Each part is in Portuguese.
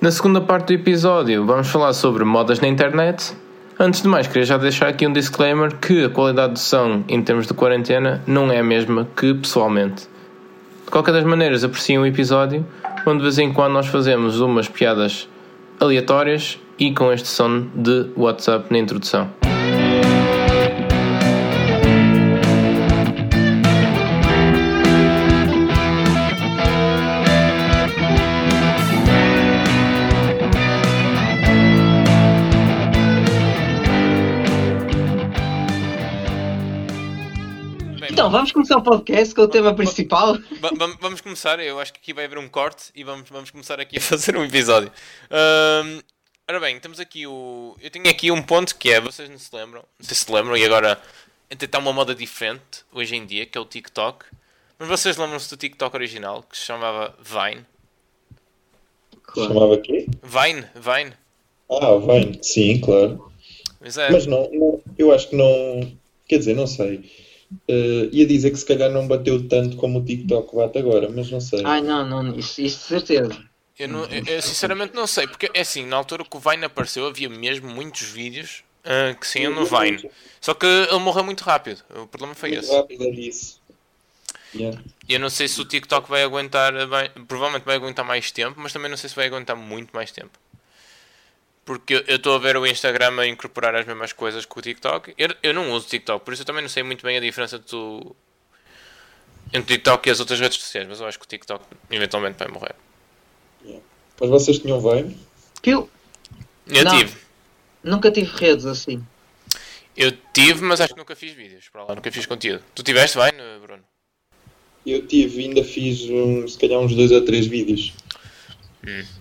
Na segunda parte do episódio, vamos falar sobre modas na internet. Antes de mais, queria já deixar aqui um disclaimer que a qualidade do som em termos de quarentena não é a mesma que pessoalmente. De qualquer das maneiras, apreciem o episódio, onde de vez em quando nós fazemos umas piadas aleatórias e com este som de WhatsApp na introdução. Então, vamos começar o podcast com o tema principal. Va- va- vamos começar, eu acho que aqui vai haver um corte e vamos, vamos começar aqui a fazer um episódio. Ahm, ora bem, temos aqui o. Eu tenho aqui um ponto que é, vocês não se lembram, não sei se se lembram, e agora até está uma moda diferente hoje em dia, que é o TikTok. Mas vocês lembram-se do TikTok original, que se chamava Vine? Chamava quê? Vine, Vine. Ah, Vine. Sim, claro. Mas é, Mas não, não- eu acho que não. Quer dizer, não sei. Eh, ia dizer que se calhar não bateu tanto como o TikTok bate agora, mas não sei. Ai, não, não, isso, isso de certeza. eu, não- eu- eu sinceramente não sei, porque é assim, na altura que o Vine apareceu havia mesmo muitos vídeos ah, que saíam no Vine. Só que ele morreu muito rápido, o problema foi Muito esse. rápido é isso. Yeah. E Eu não sei se o TikTok vai aguentar, bem- provavelmente vai aguentar mais tempo, mas também não sei se vai aguentar muito mais tempo. Porque eu- estou a ver o Instagram a incorporar as mesmas coisas que o TikTok. Eu, eu não uso TikTok, por isso eu também não sei muito bem a diferença do, entre o TikTok e as outras redes sociais, mas eu acho que o TikTok eventualmente vai morrer. Mas vocês tinham Vine? Eu Eu Não. tive. nunca tive redes assim. Eu tive, mas acho que nunca fiz vídeos para lá, nunca fiz conteúdo. Tu tiveste, vai, Bruno? Eu tive, ainda fiz um, se calhar uns dois ou três vídeos.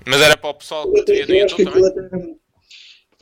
Mas era para o pessoal que Eu, teria no eu acho que YouTube aquilo também? até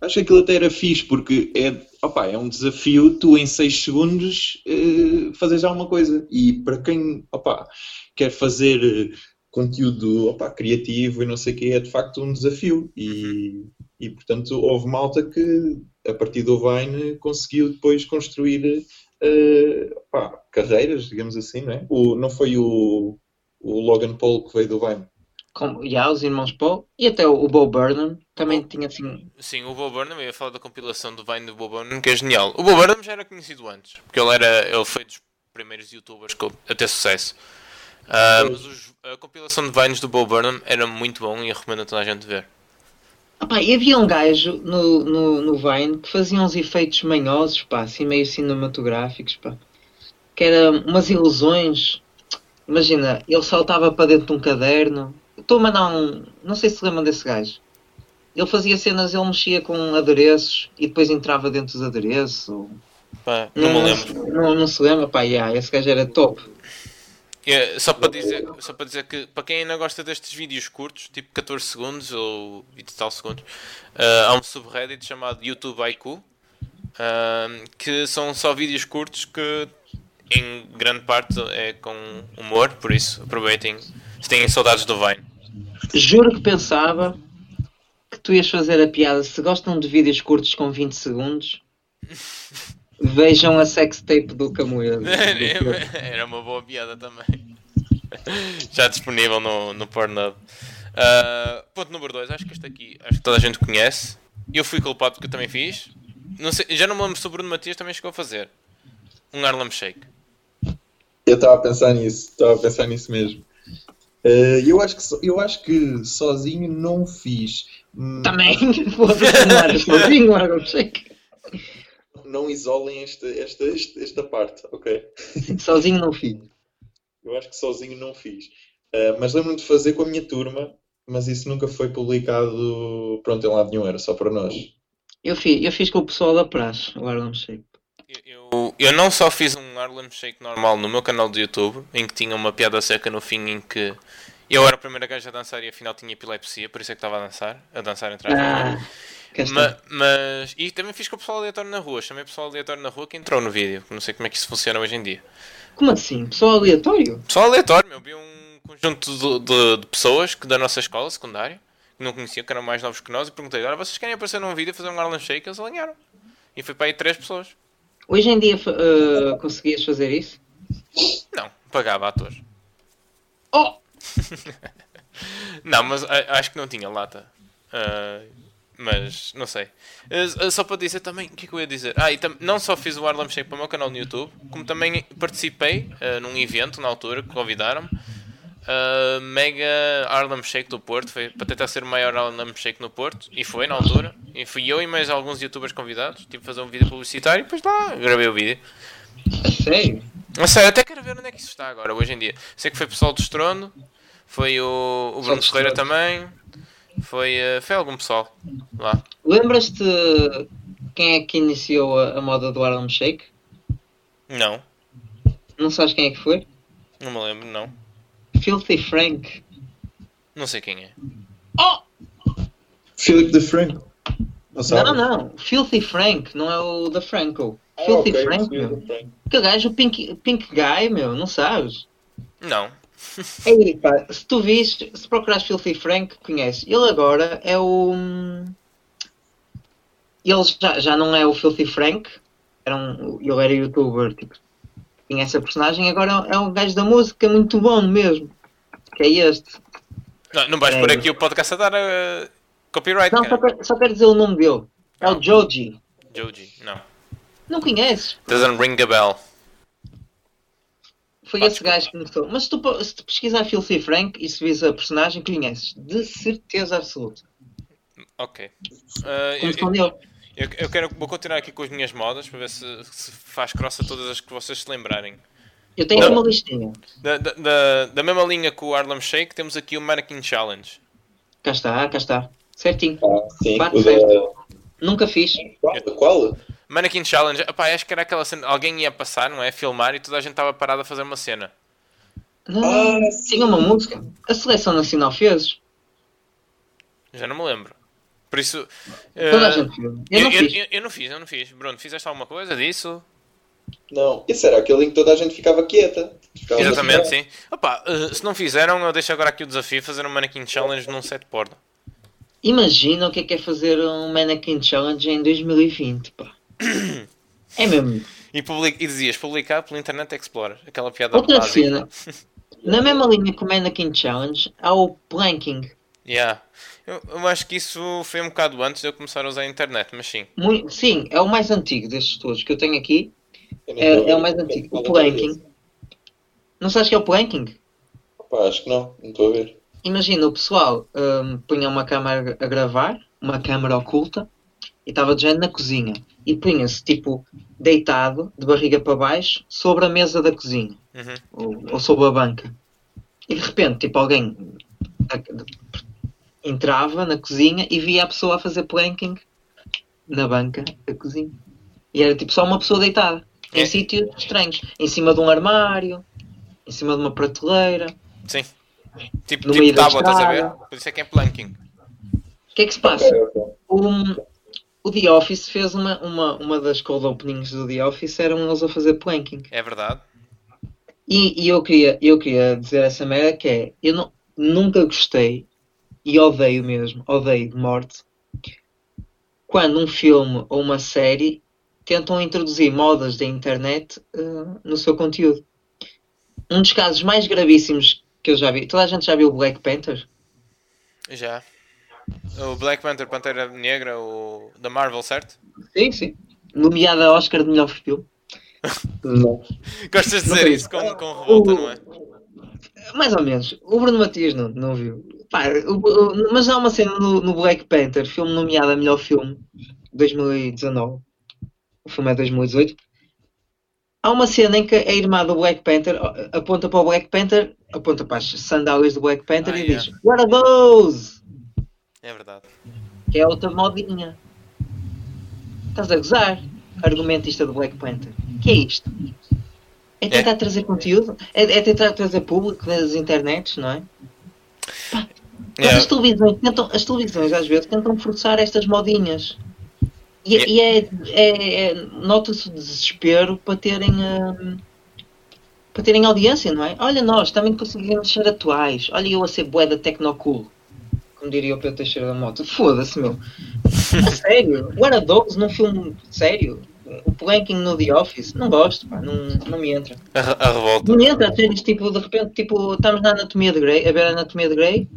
acho que aquilo até era fixe, porque é, opa, é um desafio tu em 6 segundos eh, fazeres alguma coisa. E para quem opa, quer fazer eh, conteúdo opa, criativo e não sei o que, é de facto um desafio. E, e portanto houve malta que a partir do Vine conseguiu depois construir eh, opa, carreiras, digamos assim, não é? O, não foi o, o Logan Paul que veio do Vine. Como, já, os irmãos Paul e até o, o Bo Burnham também tinha assim. Sim, o Bo Burnham, eu ia falar da compilação do Vine do Bo Burnham, que é genial. O Bo Burnham já era conhecido antes, porque ele, era, ele foi dos primeiros youtubers a ter sucesso. Ah, mas os- a compilação de Vines do Bo Burnham era muito bom e eu recomendo a toda a gente ver. Opá, e havia um gajo no, no, no Vine que fazia uns efeitos manhosos, pá, assim meio cinematográficos, pá. Que era umas ilusões. Imagina, ele saltava para dentro de um caderno. Estou a mandar um. Não sei se lembram desse gajo. Ele fazia cenas, ele mexia com adereços e depois entrava dentro dos adereços. Ou... Pá, não me lembro. Não, não se lembra, pá, yeah, esse gajo era top. É, só, para dizer, só para dizer que, para quem ainda gosta destes vídeos curtos, tipo 14 segundos ou 20 e tal segundos, ah, há um subreddit chamado YouTube IQ, ah, que são só vídeos curtos que, em grande parte, é com humor, por isso aproveitem se têm saudades do Vine. Juro que pensava que tu ias fazer a piada. Se gostam de vídeos curtos com 20 segundos, vejam a sextape do Camoedo. Era uma boa piada também. Já disponível no, no Pornhub. Ah, ponto número 2, acho que este aqui, acho que toda a gente conhece. Eu fui culpado porque eu também fiz. Não sei, já não me lembro se o Bruno Matias também chegou a fazer. Um Harlem Shake. Eu estava a pensar nisso, estava a pensar nisso mesmo. Eh, eu, acho que, so- eu acho que sozinho não fiz. Também, não era sozinho, shake. Não isolem esta, esta, esta, esta parte, ok? Sozinho não fiz. Eu acho que sozinho não fiz. Eh, mas lembro-me de fazer com a minha turma, mas isso nunca foi publicado pronto, em lado nenhum, era só para nós. Eu fiz, eu fiz com o pessoal da praxe, o Harlem Shake. Eu, eu, eu não só fiz um Harlem Shake normal no meu canal do YouTube, em que tinha uma piada seca no fim em que eu era a primeira gaja a dançar e afinal tinha epilepsia, por isso é que estava a dançar, a dançar entre aspas. Ah. Ma- mas. E também fiz com o pessoal aleatório na rua. Chamei o pessoal aleatório na rua que entrou no vídeo. Não sei como é que isso funciona hoje em dia. Como assim? Pessoal aleatório? Pessoal aleatório, meu. Vi um conjunto de, de- de pessoas que da nossa escola secundária que não conheciam, que eram mais novos que nós, e perguntei: Agora vocês querem aparecer num vídeo e fazer um Harlem Shake? Eles alinharam. E foi para aí três pessoas. Hoje em dia ah, conseguias fazer isso? Não, pagava atores. Oh! Não, mas a- acho que não tinha lata. Ah, mas não sei. Ah, só para dizer também, o que é que eu ia dizer? Ah, e não só fiz o Harlem Shake para o meu canal no YouTube, como também participei num evento na altura que convidaram-me. Ah, Mega Harlem Shake do Porto, foi para tentar ser o maior Harlem Shake no Porto, e foi na altura. E fui eu e mais alguns youtubers convidados, tive fazer um vídeo publicitário e depois lá gravei o vídeo. A sério? Não sei, até quero ver onde é que isso está agora, hoje em dia. Sei que foi pessoal do Estrondo, foi o, o Bruno Ferreira também, foi, eh, foi algum pessoal lá. Lembras-te quem é que iniciou a, a moda do Harlem Shake? Não, Não sabes quem é que foi? não me lembro, não. Filthy Frank. Não sei quem é. Oh! Philip de Franco. Não sabe? Não, não. Filthy Frank, não é o da Franco. Ah, Filthy ok, Frank, Philip meu. de Franco. Que gajo, o Pink, Pink Guy, meu, não sabes? Não. Ei, pá, se tu vis, se procurares Filthy Frank, conheces. Ele agora é o. Ele já, já não é o Filthy Frank, era um, ele era youtuber, tipo, tinha essa personagem, agora é um gajo da música muito bom mesmo. Que é este. Não, não vais É. por aqui o podcast a dar eh, copyright, Não, só quero, só quero dizer o nome dele. É o. Joji. Joji, não. Não conheces? Doesn't ring a bell. Foi Ah, esse gajo que começou. Mas se tu, se tu pesquisar Filthy Frank e se vis a personagem, conheces. De certeza absoluta. Ok. Como eu, eu, eu quero, vou continuar aqui com as minhas modas para ver se, se faz cross a todas as que vocês se lembrarem. Eu tenho Não. aqui uma listinha. Da, da, da, da mesma linha que o Harlem Shake, temos aqui o Mannequin Challenge. Cá está, cá está. Certinho. Ah, sim. Bate certo. Nunca fiz. da... Qual? Mannequin Challenge, epá, acho que era aquela cena, alguém ia passar, não é? Filmar e toda a gente estava parada a fazer uma cena. Não, Ah, sim. tinha uma música. A seleção nacional fez. Já não me lembro. Por isso. Toda a eh, gente fez. Eu eu, não eu- fiz. eu- eu não fiz, eu não fiz. Bruno, fizeste alguma coisa disso? Não. Esse era aquele em que toda a gente ficava quieta. Ficava Exatamente, sim. Opa, eh, se não fizeram, eu deixo agora aqui o desafio fazer um Mannequin Challenge num set porno. Imagina o que é que é fazer um Mannequin Challenge em 2020, pá. É mesmo. E, public, e dizias publicar pelo Internet Explorer. Aquela piada Outra básica. cena. Na mesma linha que o Mannequin Challenge, há o planking. Yeah. Eu, eu acho que isso foi um bocado antes de eu começar a usar a internet, mas sim. Mui- Sim, é o mais antigo destes todos que eu tenho aqui. É, é o mais antigo. O planking. Não sabes que é o planking? Pá, acho que não. Não estou a ver. Imagina, o pessoal hum, punha uma câmera a gravar, uma câmera oculta, e estava de género na cozinha. E punha-se, tipo, deitado, de barriga para baixo, sobre a mesa da cozinha. Uhum. Ou, ou sobre a banca. E de repente, tipo, alguém a- entrava na cozinha e via a pessoa a fazer planking na banca da cozinha. E era tipo só uma pessoa deitada. Em É. sítios estranhos. Em cima de um armário, em cima de uma prateleira. Sim. Tipo, No tipo meio da tábua, estás a ver? Por isso é que é planking. O que é que se passa? Um, o The Office fez uma, uma, uma das cold openings do The Office, eram eles a fazer planking. É verdade. E, e eu, queria, eu queria dizer essa merda que é, eu não, nunca gostei, e odeio mesmo, odeio de morte, quando um filme ou uma série tentam introduzir modas da internet eh, no seu conteúdo. Um dos casos mais gravíssimos que eu já vi, toda a gente já viu o Black Panther? Já. O Black Panther, Pantera Negra, o da Marvel, certo? Sim, sim. Nomeada a Oscar de melhor filme. Não. Gostas de Não dizer sei. isso com, com revolta, não é? Mais ou menos. O Bruno Matias não, não viu. Pá, o- o- mas há uma cena no, no Black Panther, filme nomeado a melhor filme, 2019. O filme é 2018. Há uma cena em que a irmã do Black Panther aponta para o Black Panther, aponta para as sandálias do Black Panther Ah, e yeah. diz What are those? É verdade. Que é outra modinha. Estás a gozar? Argumentista do Black Panther. que é isto? É tentar trazer conteúdo? É, é tentar trazer público nas internets, não é? Pá, Yeah. as, televisões tentam, as televisões às vezes tentam forçar estas modinhas. E, Yeah. e é, é- é- nota-se o desespero para terem hum, para terem audiência, não é? Olha nós, também conseguimos ser atuais. Olha eu a ser bué da Tecnocool. Como diria o Pedro Teixeira da Moto. Foda-se, meu. A sério? O Era Dogs num filme sério? O Planking no The Office? Não gosto, pá. Não, não me entra. A, a revolta. Não me entra, séries tipo, de repente, tipo, estamos na Anatomia de Grey, a ver a Anatomia de Grey.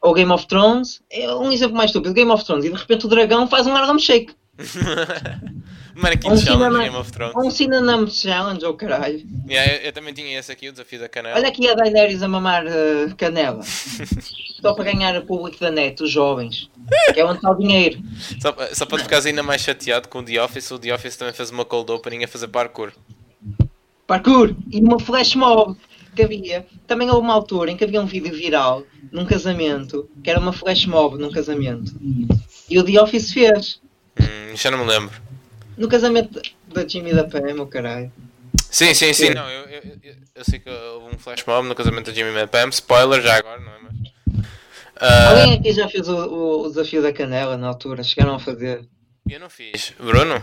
Ou Game of Thrones, é um exemplo mais estúpido, Game of Thrones, e de repente o dragão faz um Harlem Shake. Mannequin Um Challenge cinema- Game of Thrones. Um Cinnamon Challenge, ou caralho. Yeah, eu, eu também tinha esse aqui, o desafio da canela. Olha aqui a Daenerys a mamar eh, canela. Só para ganhar o público da net, os jovens. Que é onde está o dinheiro. Só, só para ficares ainda mais chateado com o The Office, o The Office também fez uma cold opening a fazer parkour. Parkour! E uma flash mob que havia. Também houve uma altura em que havia um vídeo viral num casamento, que era uma flash mob num casamento. E o The Office fez. Hum, já não me lembro. No casamento da Jimmy e da Pam, o caralho. Sim, sim, sim. Não, eu, eu, eu, eu sei que houve um flash mob no casamento da Jimmy e Pam. Spoiler já agora, não é? Mas... Ah, Alguém aqui já fez o, o- o desafio da canela na altura? Chegaram a fazer. eu não fiz. Bruno?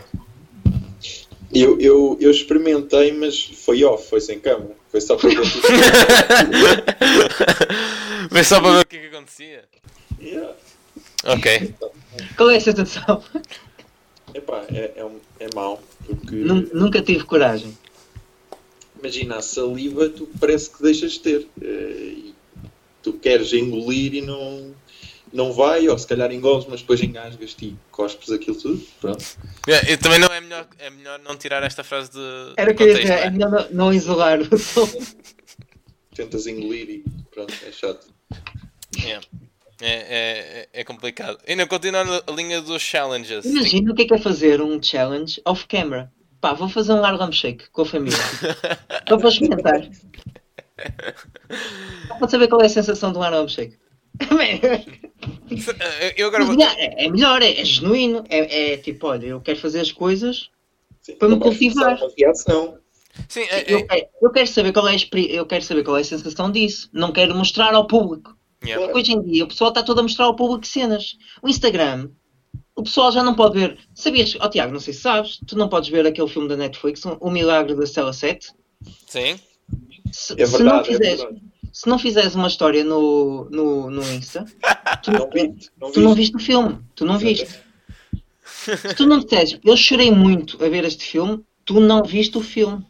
Eu, eu, eu experimentei, mas foi off, foi sem câmera. Foi só para ver tudo. Foi só para ver o que, é que acontecia. Yeah. Ok. Qual é a sensação? Epá, é, é, um- é mau, porque Nun- Nunca tive coragem. imagina a saliva, tu parece que deixas de ter. Eh, e tu queres engolir e não, não vai, ou se calhar engoles, mas depois engasgas-te e cospes aquilo tudo. Pronto. Também não é melhor, é melhor não tirar esta frase de Era o que eu ia contexto, dizer, é é? melhor não, não isolar o som. Tentas engolir e pronto, é chato. Yeah. É, é, é complicado. Ainda continuando a linha dos challenges. Imagina o que é que é fazer um challenge off-camera. Pá, vou fazer um Harlem Shake com a família. Só para experimentar. Só para saber qual é a sensação de um Harlem Shake. Eu agora vou... É, é melhor, é, é genuíno. É, é tipo, olha, eu quero fazer as coisas. Sim, Para me cultivar. forçar Uma reação. Sim, é, Eu, é, quero- eu quero saber qual é a, eu quero saber qual é a sensação disso. Não quero mostrar ao público. Yeah. Porque hoje em dia o pessoal está todo a mostrar ao público cenas. O Instagram, o pessoal já não pode ver. Sabias, ó Tiago, não sei se sabes, tu não podes ver aquele filme da Netflix, O Milagre da Cela 7. Sim. Se, É se não verdade, é fizeres, verdade. se não fizeres uma história no, no, no Insta, tu, Não viste, não tu não viste. viste o filme. Tu não viste. Se tu não disseres, eu chorei muito a ver este filme, tu não viste o filme.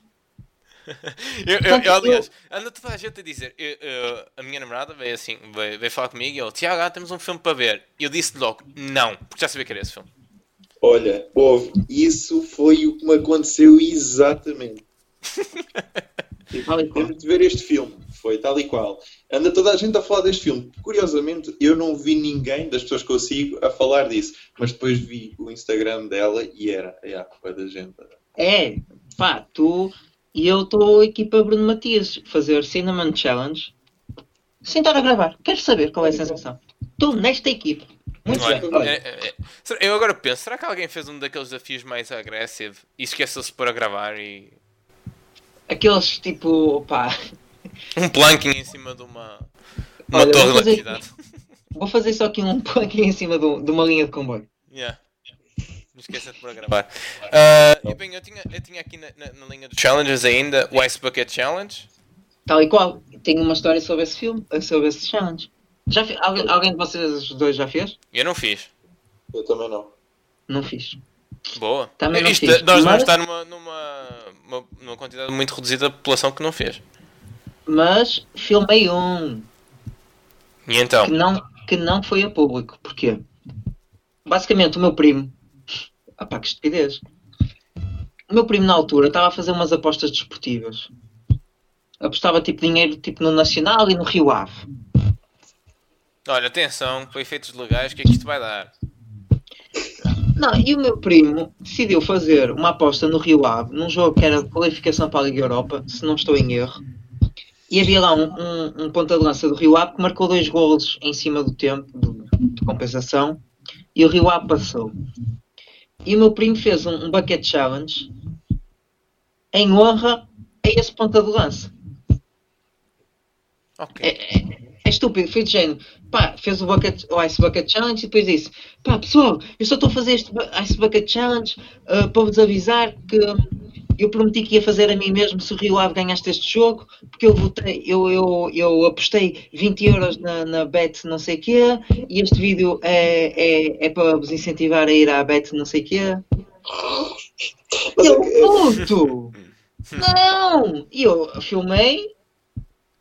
Eu, eu, eu, aliás, anda toda a gente a dizer, eu- eu- a minha namorada veio assim, veio, veio falar comigo e eu, Tiago, ah, temos um filme para ver. E eu disse logo, não, porque já sabia que era esse filme. Olha, houve. Isso foi o que me aconteceu exatamente. Qual. Temos de ver este filme. Foi tal e qual. Anda toda a gente a falar deste filme. Curiosamente, eu não vi ninguém das pessoas que eu sigo a falar disso. Mas depois vi o Instagram dela e era. É, foi da gente. É, pá, tu e eu estou aqui para Bruno Matias fazer Cinnamon Challenge sem estar a gravar. Quero saber qual é a sensação. Estou nesta equipe. Muito Olha, bem. é- é- é- eu agora penso, será que alguém fez um daqueles desafios mais agressivos e esqueceu-se de pôr a gravar e. aqueles tipo, pá, Um planking em cima de uma. Uma Olha, torre vou de fazer- vou fazer só aqui um aqui em cima de, de uma linha de comboio. Yeah. Não esqueça de gravar. Ah, e bem, eu tinha, eu tinha aqui na, na- na linha dos challenges ainda o Ice Bucket Challenge. Tal e qual. Tenho uma história sobre esse filme, sobre esse challenge. Já fi- alguém, alguém de vocês dois já fez? Eu não fiz. Eu também não. Não fiz. Boa. Também não Isto, fiz, nós vamos mas- estar numa, numa, uma- numa quantidade muito reduzida de população que não fez. Mas filmei um E então? que não, que não foi a público. Porquê? Basicamente, o meu primo. Ah pá, que estupidez. O meu primo, na altura, estava a fazer umas apostas desportivas. Apostava tipo dinheiro tipo no Nacional e no Rio Ave. Olha, atenção, para efeitos legais, o que é que isto vai dar? Não, e o meu primo decidiu fazer uma aposta no Rio Ave, num jogo que era de qualificação para a Liga Europa, se não estou em erro. E havia lá um, um, um ponta de lança do Rio Ave que marcou dois golos em cima do tempo de, de compensação e o Rio Ave passou. E o meu primo fez um, um bucket challenge em honra a esse ponta de lança. Ok. É, é, é estúpido, foi de género. Pá, fez o, bucket, o Ice Bucket Challenge e depois disse: Pá, pessoal, eu só estou a fazer este Ice Bucket Challenge ah, para vos avisar que eu prometi que ia fazer a mim mesmo se o Rio Ave ganhaste este jogo, porque eu votei, eu, eu, eu apostei 20 euros na, na Bet não sei quê, e este vídeo é, é, é para vos incentivar a ir à Bet não sei quê. Mas Eu, é que- puto! Não! E eu filmei,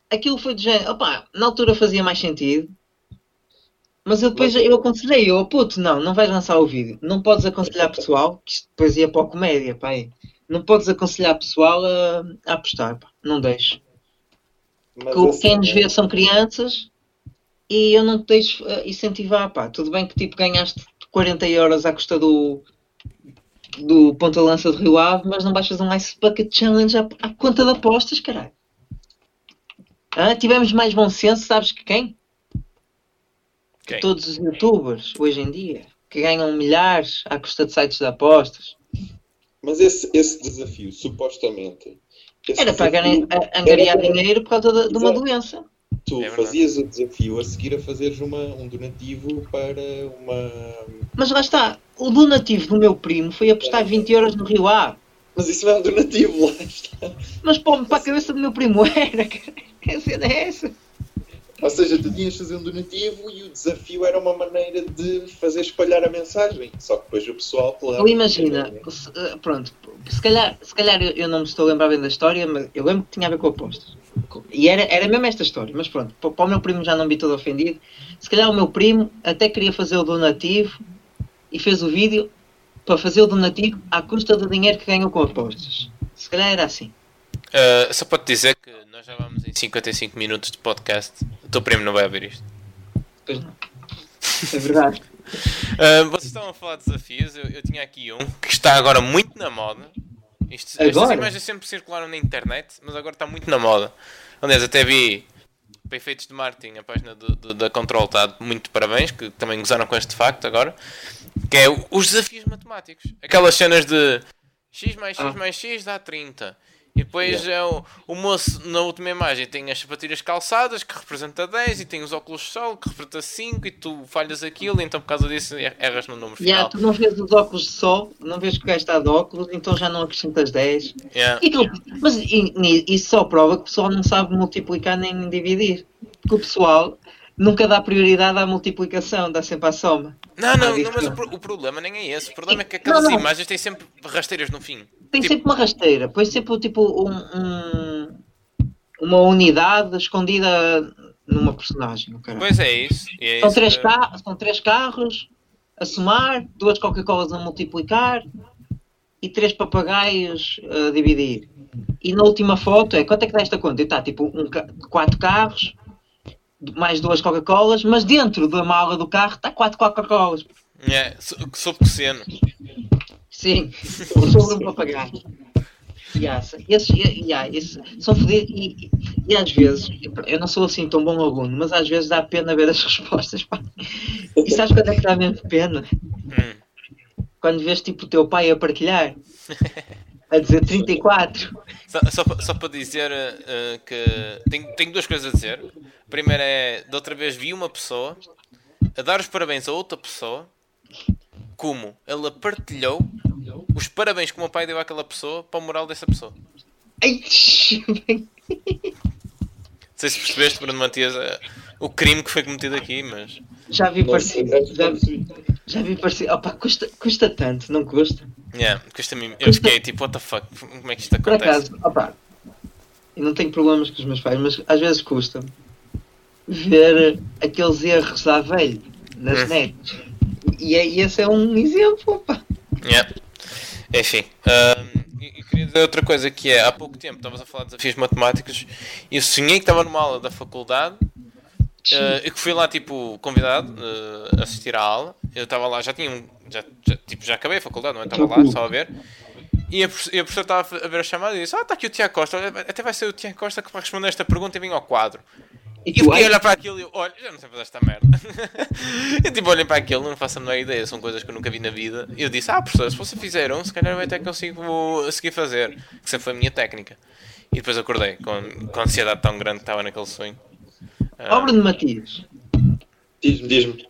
aquilo foi de género. Opá, na altura fazia mais sentido. Mas eu depois eu aconselhei, eu, puto, não, não vais lançar o vídeo. Não podes aconselhar pessoal, que isto depois ia para a comédia, pá. Não podes aconselhar pessoal a, a apostar, pá. Não deixo. Mas Que o- assim, quem nos vê são crianças e eu não te deixo eh, incentivar, pá. Tudo bem que tipo ganhaste 40 euros à custa do do ponta-lança de Rio Ave, mas não baixas um Ice Bucket Challenge à, à conta de apostas, caralho. Hã? tivemos mais bom senso, sabes que quem? Quem? Todos os youtubers, hoje em dia, que ganham milhares à custa de sites de apostas. Mas esse, esse desafio, supostamente. esse Era para a- angariar era- dinheiro por causa de, de uma doença. Tu É fazias o desafio a seguir a fazeres uma, um donativo para uma. Mas lá está, o donativo do meu primo foi apostar 20 euros no Rio Ave. Mas isso não é um donativo, lá está. Mas pô, para a cabeça do meu primo era, cara. Que cena é essa? Ou seja, tu tinhas de fazer um donativo e o desafio era uma maneira de fazer espalhar a mensagem. Só que depois o pessoal, claro. Ou imagina, se- pronto, se calhar, se calhar eu, eu não me estou a lembrar bem da história, mas eu lembro que tinha a ver com apostas. E era, era mesmo esta história, mas pronto, para, o meu primo já não vi todo ofendido. Se calhar o meu primo até queria fazer o donativo e fez o vídeo para fazer o donativo à custa do dinheiro que ganhou com apostas. Se calhar era assim. Uh, só para te dizer que nós já vamos em 55 minutos de podcast. O teu primo não vai ouvir isto. Pois não. É verdade. Uh, vocês estavam a falar de desafios. Eu, eu tinha aqui um que está agora muito na moda. Isto, estas imagens sempre circularam na internet, mas agora está muito na moda. Aliás, até vi para efeitos de marketing, a página do- do- da Control está muito parabéns, que também gozaram com este facto agora. Que é os desafios matemáticos. Aquelas cenas de x mais x Ah. mais x dá 30. E depois é o, o moço na última imagem tem as sapatilhas calçadas que representa 10 e tem os óculos de sol que representa 5 e tu falhas aquilo então por causa disso er- erras no número Yeah, final. tu não vês os óculos de sol, não vês que o gajo está de óculos, então já não acrescentas 10. Yeah. E aquilo- mas isso só prova que o pessoal não sabe multiplicar nem dividir. Porque o pessoal nunca dá prioridade à multiplicação, dá sempre à soma. Não, não, não, mas o, o problema nem é esse. O problema é que aquelas Não, não. imagens têm sempre rasteiras no fim. Tem Tipo- sempre uma rasteira, põe sempre tipo um, um- uma unidade escondida numa personagem. caralho. Pois é isso. É São isso três, que- são três carros a somar, duas Coca-Colas a multiplicar e três papagaios a dividir. E na última foto é quanto é que dá esta conta? E está tipo um, quatro carros, mais duas Coca-Colas, mas dentro da mala do carro está quatro Coca-Colas. É, so- sob cosseno. Sim, sobre um papagaio. Yeah, esses, yeah, esses são fodidos e, e- e às vezes, eu não sou assim tão bom aluno, mas às vezes dá pena ver as respostas. Pá. E sabes quando é que dá mesmo pena? Hum. Quando vês tipo o teu pai a partilhar, a dizer 34. Só, só, só para dizer eh, que tenho, tenho duas coisas a dizer. A primeira é, da outra vez vi uma pessoa a dar os parabéns a outra pessoa como ela partilhou os parabéns que o meu pai deu àquela pessoa para o moral dessa pessoa. Ai, Não sei se percebeste, Bruno Matias, eh, o crime que foi cometido aqui, mas... já vi parecido. Já, já vi parecido. Opa, custa, custa tanto, não custa? Yeah, custa-me- eu fiquei tipo, what the fuck, como é que isto Por acontece? acaso, opa, eu não tenho problemas com os meus pais, mas às vezes custa ver aqueles erros à velho nas Hum. nets. E, é- e esse é um exemplo, opa. Yeah. Enfim, ahm, e e queria dizer outra coisa que é, há pouco tempo estavas a falar de desafios matemáticos e eu sonhei que estava numa aula da faculdade eh, e que fui lá tipo convidado eh, a assistir à aula. Eu estava lá, já tinha um, já, já, tipo, já acabei a faculdade, não é? Estava lá, só a ver. E a, e a professora estava a ver a chamada e disse: Ah, está aqui o Tiago Costa, até vai ser o Tiago Costa que vai responder esta pergunta e vem ao quadro. E E eu fiquei a olhar para aquilo e eu, olha, já não sei fazer esta merda. eu tipo, olhei para aquilo, não faço a menor ideia, são coisas que eu nunca vi na vida. E eu disse, ah, professor, se você fizer um, se calhar eu até consigo seguir fazer. Que sempre foi a minha técnica. E depois acordei com, com a ansiedade tão grande que estava naquele sonho. Ah, ó Bruno Matias, Diz-me, diz-me.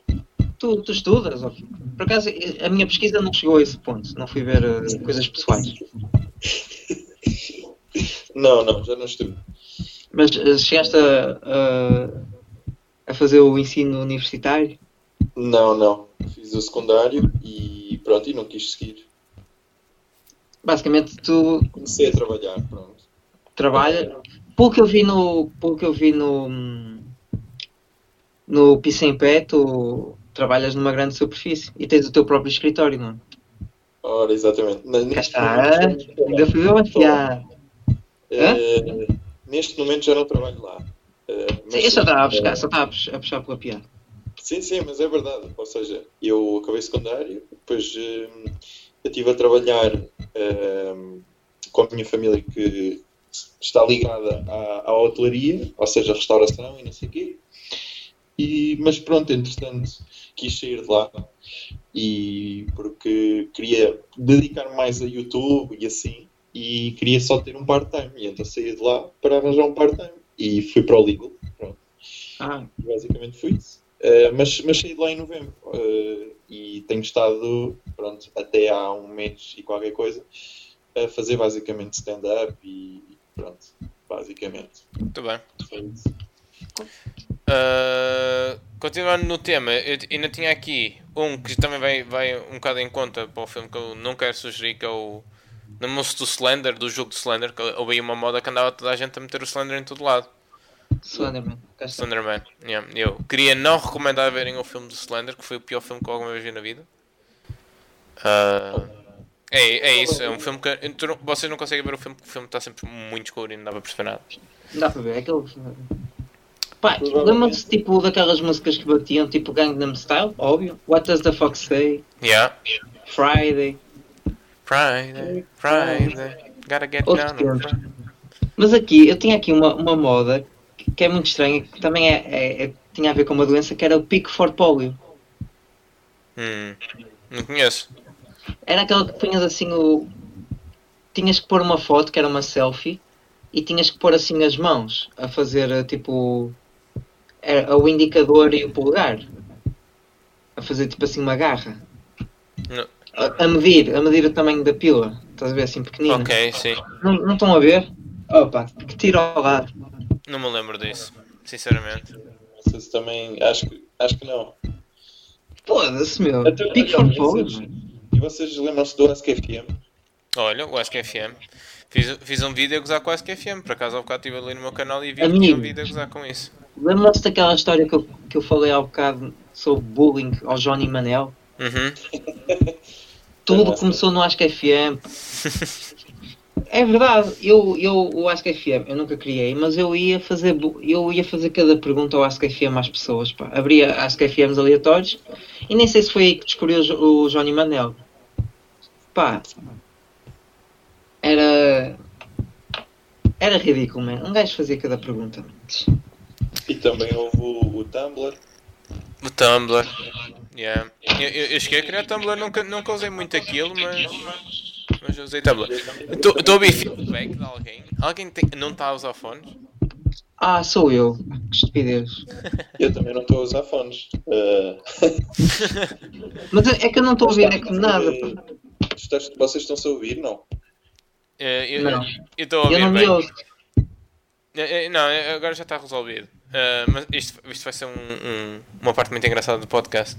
tu, tu estudas? ó? Por acaso, a minha pesquisa não chegou a esse ponto, não fui ver eh, coisas pessoais. Não, não, já não estou. Mas eh, chegaste a, a, a fazer o ensino universitário? Não, não. Fiz o secundário e pronto, e não quis seguir. Basicamente, tu Comecei a trabalhar, pronto. trabalha. Pelo que eu vi no. Pelo que eu vi no. No piso em pé, tu trabalhas numa grande superfície e tens o teu próprio escritório, não é? Ora, exatamente. Cá está, momento, ainda fui eu a eh, neste momento já não trabalho lá. Mas Sim, eu só estava a buscar, só estava a puxar pela piada. Sim, sim, mas é verdade. Ou seja, eu acabei secundário, depois hum, eu estive a trabalhar hum, com a minha família que está ligada à, à hotelaria, ou seja, restauração e não sei o quê. E, mas pronto, entretanto, quis sair de lá e porque queria dedicar mais a YouTube e assim, e queria só ter um part-time. E então saí de lá para arranjar um part-time e fui para o Legal. Pronto. Ah, E basicamente foi isso. Uh, mas, mas saí de lá em novembro uh, e tenho estado, pronto, até há um mês e qualquer coisa, a fazer basicamente stand-up e pronto, basicamente. Muito bem. Foi isso. Uh, continuando no tema, eu ainda tinha aqui um que também vai, vai um bocado em conta para o filme que eu não quero sugerir, que é o Namou-se do Slender, do jogo de Slender, que houve aí uma moda que andava toda a gente a meter o Slender em todo lado. Slenderman. Slenderman. Yeah. Eu queria não recomendar verem o filme do Slender, que foi o pior filme que eu alguma vez vi na vida. Ah, é, é isso, é um filme que vocês não conseguem ver o filme porque o filme está sempre muito escuro e não dá para perceber nada. Não dá para ver, é aquele. Pá, Provavelmente. lembram-se tipo daquelas músicas que batiam, tipo Gangnam Style? Óbvio. What Does the Fox Say? Yeah. Friday. Friday, Friday, gotta get Outro down on tempo. Friday. Mas aqui, eu tinha aqui uma, uma moda que, que é muito estranha, que também é, é- é- tinha a ver com uma doença que era o Pico for Polio. Hum, não conheço. Era aquela que punhas assim o. Tinhas que pôr uma foto, que era uma selfie, e tinhas que pôr assim as mãos a fazer tipo. Era o indicador e o polegar. A fazer tipo assim uma garra. A, a medir, a medir o tamanho da pila. Estás a ver assim pequenina. Ok, sim. Não, não estão a ver? Opa, que tiro ao lado. Não me lembro disso, sinceramente. Não sei se também, acho que, acho que não. Foda-se, meu. Pico então, for e vocês- E vocês lembram-se do AskFM? Olha, o Ask FM. Fiz, fiz um vídeo a gozar com o Ask FM. Por acaso, há bocado estive ali no meu canal e vi um vídeo a gozar com isso. Lembram-se daquela história que eu, que eu falei há bocado sobre bullying ao Johnny Manel? Uhum. Tudo começou no Ask FM. É verdade, eu, eu o Ask FM eu nunca criei, mas eu ia fazer eu ia fazer cada pergunta ao Ask FM às pessoas, pá. Abria Ask FMs aleatórios e nem sei se foi aí que descobri o, o Johnny Manel. Pá. Era era ridículo, man. Um gajo fazia cada pergunta. E também houve o, o Tumblr. O Tumblr. Yeah. Eu, eu, eu cheguei a criar Tumblr, nunca, nunca usei muito aquilo, mas. Mas eu usei Tumblr. Estou a ouvir feedback de alguém. Alguém tem, não está a usar fones? Ah, sou eu. Que estupidez. Eu também não estou a usar fones. Uh, Mas é que eu não estou a ouvir é que nada. Estás- vocês estão-se a ouvir? Não. Eh, eu Não. eu estou a Eu ouvir não me bem. ouço. Eh, eh, Não, eh, agora já está resolvido. Eh, mas isto, isto vai ser um- um- uma parte muito engraçada do podcast.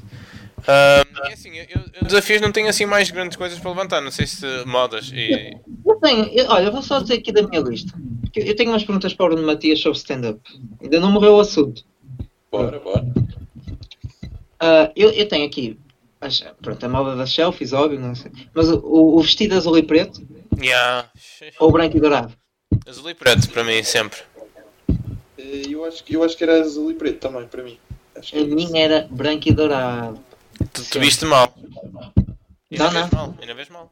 É assim, eu, eu- desafios não tenho assim mais grandes coisas para levantar. Não sei se modas e. Eu tenho, eu- olha, eu vou só dizer aqui da minha lista. Eu tenho umas perguntas para o Bruno Matias sobre stand-up. Ainda não morreu o assunto. Bora, bora. Ah, eu, eu tenho aqui as- pronto, a moda das selfies, óbvio, não sei. Mas o, o vestido azul e preto Yeah. ou branco e dourado? Azul e preto para mim, sempre. Eh, Eu acho, que- eu acho que era azul e preto também, para mim. Acho que A minha era branco e dourado. Tu, tu viste mal. Ainda Não, não. mal, ainda vês mal.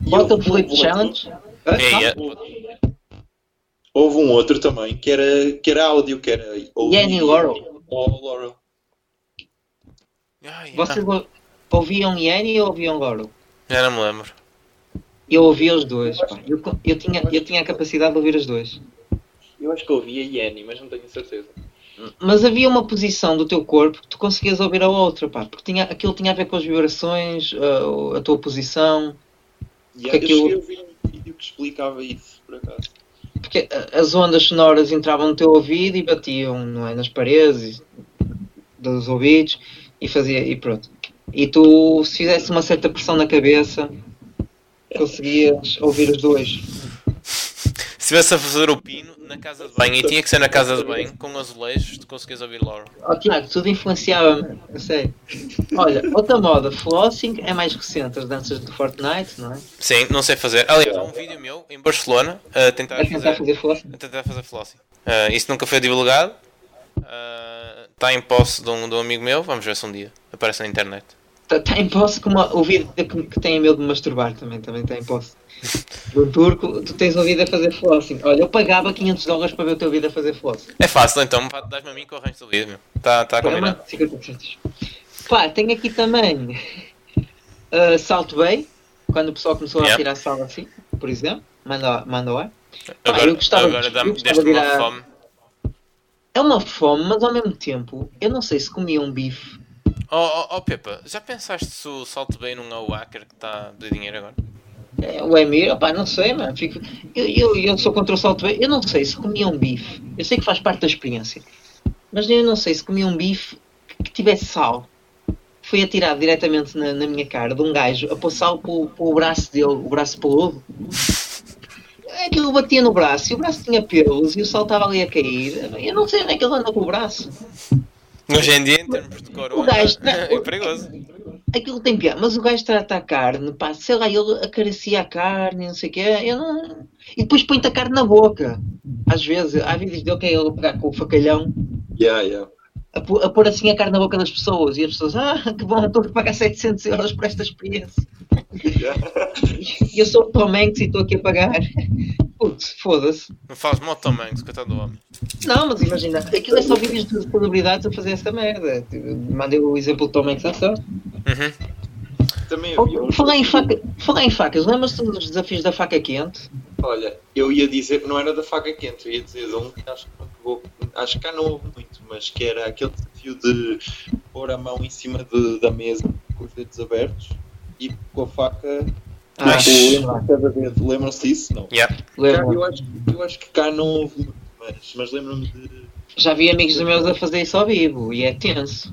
Bota o houve Challenge. É, é. Houve um outro também, que era, que era áudio, que era... Yanny Laurel. Oh, Laurel. Ah, yeah. Vocês ou- ouviam Yanny ou ouviam Laurel? Já não me lembro. Eu ouvia os dois. pá. Eu, eu, tinha, eu tinha a capacidade de ouvir os dois. Eu acho que ouvia Yanny, mas não tenho certeza. Mas havia uma posição do teu corpo que tu conseguias ouvir a outra, pá, porque tinha, aquilo tinha a ver com as vibrações, a, a tua posição, E Que eu aquilo- a ouvir um vídeo que explicava isso, por acaso. porque a- as ondas sonoras entravam no teu ouvido e batiam não é, nas paredes dos ouvidos e fazia e pronto. E tu, se fizesse uma certa pressão na cabeça, conseguias ouvir os dois. Se estivesse a fazer o pino na casa de banho, e tinha que ser na casa de banho, com azulejos, tu conseguias ouvir Laura. Ó, Tiago, tudo influenciava-me, eu sei. Olha, outra moda, flossing é mais recente, as danças de Fortnite, não é? Sim, não sei fazer. Aliás, há um vídeo meu em Barcelona a tentar A tentar fazer, fazer flossing. a tentar fazer flossing. Ah, isso nunca foi divulgado. Está em posse de um, de um amigo meu. Vamos ver se um dia aparece na internet. Está tá em posse como o vídeo que, tem medo de masturbar também, também está em posse. Do turco, tu tens ouvido a fazer flossing. Olha, eu pagava 500 dólares para ver o teu vídeo a fazer flossing. É fácil, então dás-me a mim que eu arranjo o vídeo. meu. Está tá Pá, combinado. mano, 50%. Pá, tenho aqui também uh, Salto Bay, quando o pessoal começou Yeah. a tirar sal assim, por exemplo. Manda, manda lá. Pá, Agora, eu gostava agora dá-me- uma à- fome. É uma fome, mas ao mesmo tempo, eu não sei se comia um bife. Oh, oh, oh Pepa, já pensaste se o Salto Bem não é o hacker que está de dinheiro agora? É, o Emir, opá, não sei, mano. Fico... Eu, eu, eu sou contra o Salto Bay. Eu não sei se comia um bife. Eu sei que faz parte da experiência. Mas eu não sei se comia um bife que, que tivesse sal. Foi atirado diretamente na, na minha cara de um gajo a pôr sal para o- braço dele, o braço peludo. Aquilo batia no braço e o braço tinha pelos e o sal estava ali a cair. Eu não sei onde é que ele anda com o braço. Hoje em dia, em termos de corona, O gajo- é perigoso. Aquilo tem piada, mas o gajo trata a carne, pá, sei lá, ele acaricia a carne, não sei o quê, eu não... E depois põe-te a carne na boca. Às vezes, há vídeos dele que é ele pegar com o facalhão, Yeah, yeah. a, pô- a pôr assim a carne na boca das pessoas, e as pessoas, ah, que bom, estou a pagar 700 euros por esta experiência. E eu sou o Tom Hanks e estou aqui a pagar. Putz, foda-se. Não faz mal também, coitado do homem. Não, mas imagina, aquilo é só vídeos de celebridades a fazer essa merda. Tipo, Mandei o exemplo do Tom Hanks à sorte. Uhum. Também havia Oh, Falar em, faca, falar em facas, lembras-te dos desafios da faca quente? Olha, eu ia dizer, não era da faca quente, eu ia dizer de um que acho que, não pegou- acho que cá não houve muito, mas que era aquele desafio de pôr a mão em cima de- da mesa com os dedos abertos e com a faca Mas- cada dedo. Lembram-se disso? Não. Yeah. Cá, lembro. eu, acho, eu acho que cá não houve muito, mas, mas lembro-me de. Já vi amigos meus a fazer isso ao vivo e é tenso.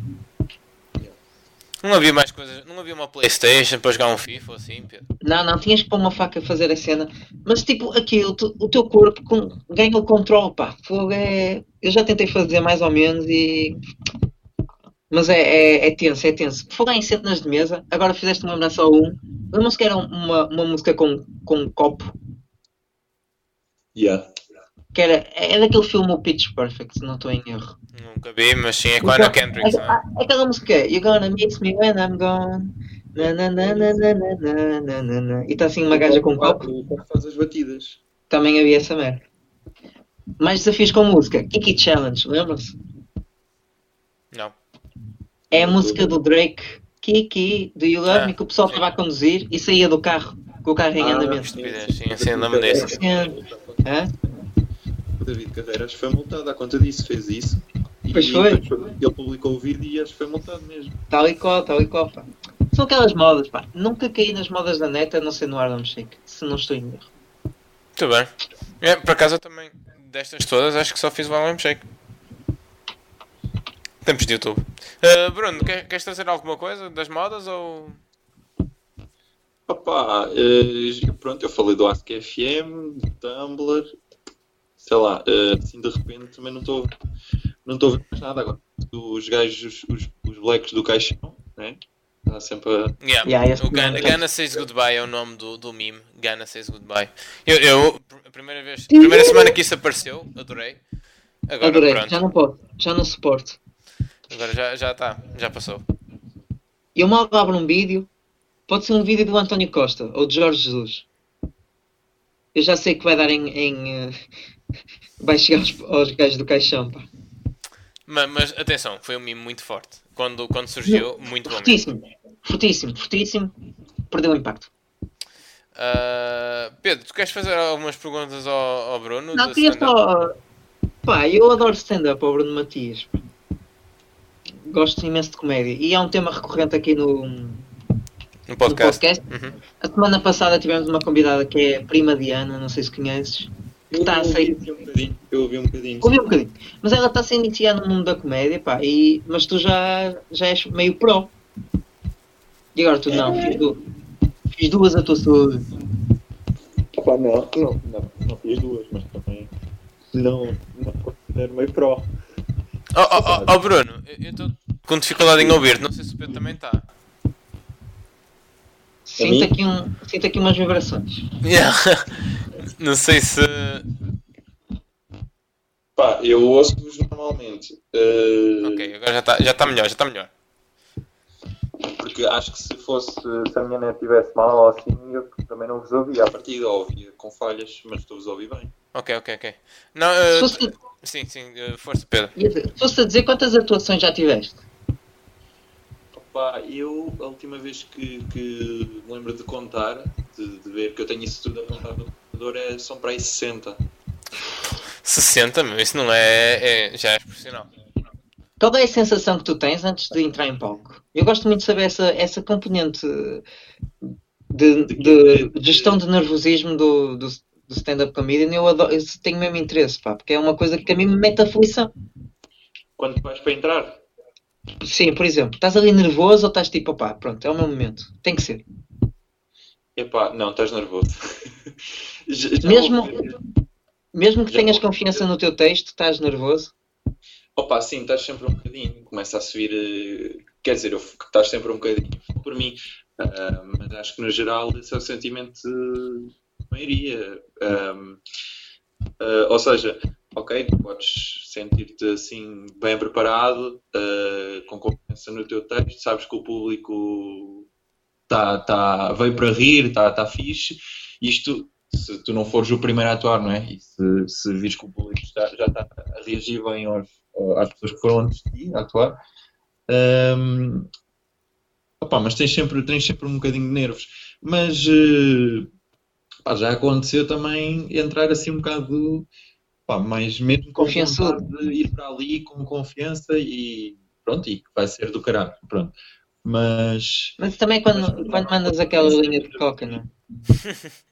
Não havia mais coisas, não havia uma Playstation para jogar um FIFA ou assim, Pedro. Não, não, tinhas que pôr uma faca a fazer a cena. Mas tipo, aquilo, tu- o teu corpo com- ganha o controle, pá. Fogo é... Eu já tentei fazer mais ou menos e. Mas é, é, é tenso, é tenso. Falar em cenas de mesa, agora fizeste-me lembrar só um. Lembram-se que era uma, uma música com, com um copo? Yeah. Que era, é daquele filme o Pitch Perfect, se não estou em erro. Nunca vi, mas sim, é com a Anna Kendrick, não é? Ah, Aquela música é You're gonna miss me when I'm gone. Na, na, na, na, na, na, na, na, na. E está assim uma gaja com um copo. O copo faz as batidas. Também havia essa merda. Mais desafios com música. Kiki Challenge, lembram-se? É a música do Drake. Kiki, do You Love Ah, Me, que o pessoal estava a conduzir e saía do carro com o carro em Ah, andamento. Sim, sim, lembro desse. Sim. Hã? O David Carreiras foi multado à conta disso, fez isso. E Pois foi. Ele publicou o vídeo e acho que foi multado mesmo. Tal e qual, tal e qual, pá. São aquelas modas, pá. Nunca caí nas modas da neta, a não ser no Harlem Shake, se não estou em erro. Muito bem. É, por acaso eu também, destas todas, acho que só fiz o Harlem Shake. Tempos de YouTube. Ah, Bruno, quer- queres trazer alguma coisa das modas ou. Opa, eh, pronto, eu falei do Ask FM, do Tumblr, sei lá, eh, assim de repente também não estou não estou a ver mais nada agora. Os gajos, os, os blacks do caixão, né? Está sempre a. Yeah. Yeah, o Gana, Gana Says Goodbye é o nome do, do meme. Gana Says Goodbye. Eu, eu, a primeira vez, a primeira semana que isso apareceu, adorei. Agora Adorei, pronto. já não posso, já não suporto. Agora já já está, já passou. Eu mal abro um vídeo, pode ser um vídeo do António Costa ou de Jorge Jesus. Eu já sei que vai dar em. em, eh, vai chegar aos, aos gajos do caixão, pá. Mas, mas atenção, foi um meme muito forte. Quando, quando surgiu, muito bom. Fortíssimo, fortíssimo, fortíssimo. Perdeu o impacto. Ah, Pedro, tu queres fazer algumas perguntas ao, ao Bruno? Não, queria só. Pá, eu adoro stand-up ao Bruno Matias. pá. Gosto imenso de comédia. E é um tema recorrente aqui no, no No podcast. podcast. Uhum. A semana passada tivemos uma convidada que é a prima Diana, não sei se conheces. Que está a eu, sair. ouvi um bocadinho, eu ouvi um bocadinho. Ouvi um bocadinho. Mas ela está a se iniciar no mundo da comédia, pá. E, mas tu já, já és meio pro. E agora tu não. Fiz, du- fiz duas atuações. Opa, não, não, não. não fiz duas, mas também não, não considero meio pró. Oh, oh, oh, oh, Bruno, eu estou com dificuldade em ouvir, não sei se o Pedro também está. Sinto aqui, um, sinto aqui umas vibrações. Yeah. Não sei se. Pá, eu ouço-vos normalmente. eh, Ok, agora já está já tá melhor, já está melhor. Porque acho que se fosse, se a minha net estivesse mal ou assim, eu também não vos ouvia. A partida ouvia com falhas, mas estou-vos a ouvir bem. Ok, ok, ok. Não, Se fosse, sim, sim, eh, força, Pedro. fosse a dizer quantas atuações já tiveste? Opa, eu, a última vez que, que me lembro de contar, de, de ver que eu tenho isso tudo apontado no computador, é, são para aí 60. 60, meu, isso não é, é. Já é profissional. Qual é a sensação que tu tens antes de entrar em palco? Eu gosto muito de saber essa, essa componente de, de gestão de nervosismo do, do, do stand-up comedian. Eu, adoro, eu tenho mesmo interesse, pá, porque é uma coisa que a mim me mete aflição. Quando vais para entrar? Sim, por exemplo, estás ali nervoso ou estás tipo, opá, pronto, é o meu momento. Tem que ser. Epá, não, estás nervoso. Já- já Mesmo- Mesmo que Já tenhas confiança no teu texto, estás nervoso. Opa, sim, estás sempre um bocadinho, começa a subir, eh, quer dizer, eu, estás sempre um bocadinho, por mim, ah, mas acho que no geral esse é o sentimento de maioria. Ahm, ah, ou seja, ok, podes sentir-te assim bem preparado, ah, com confiança no teu texto, sabes que o público tá, tá, veio para rir, está tá fixe, isto se tu não fores o primeiro a atuar, não é? E se, se vires que o público está- já está a reagir bem aos, às pessoas que foram antes de ti a atuar, hum, opá, mas tens sempre, tens sempre um bocadinho de nervos. Mas eh, pá, já aconteceu também entrar assim um bocado pá, mais mesmo com vontade de ir para ali com confiança e pronto, e vai ser do caralho, pronto. Mas Mas também quando, quando mandas aquela linha de coca, não é?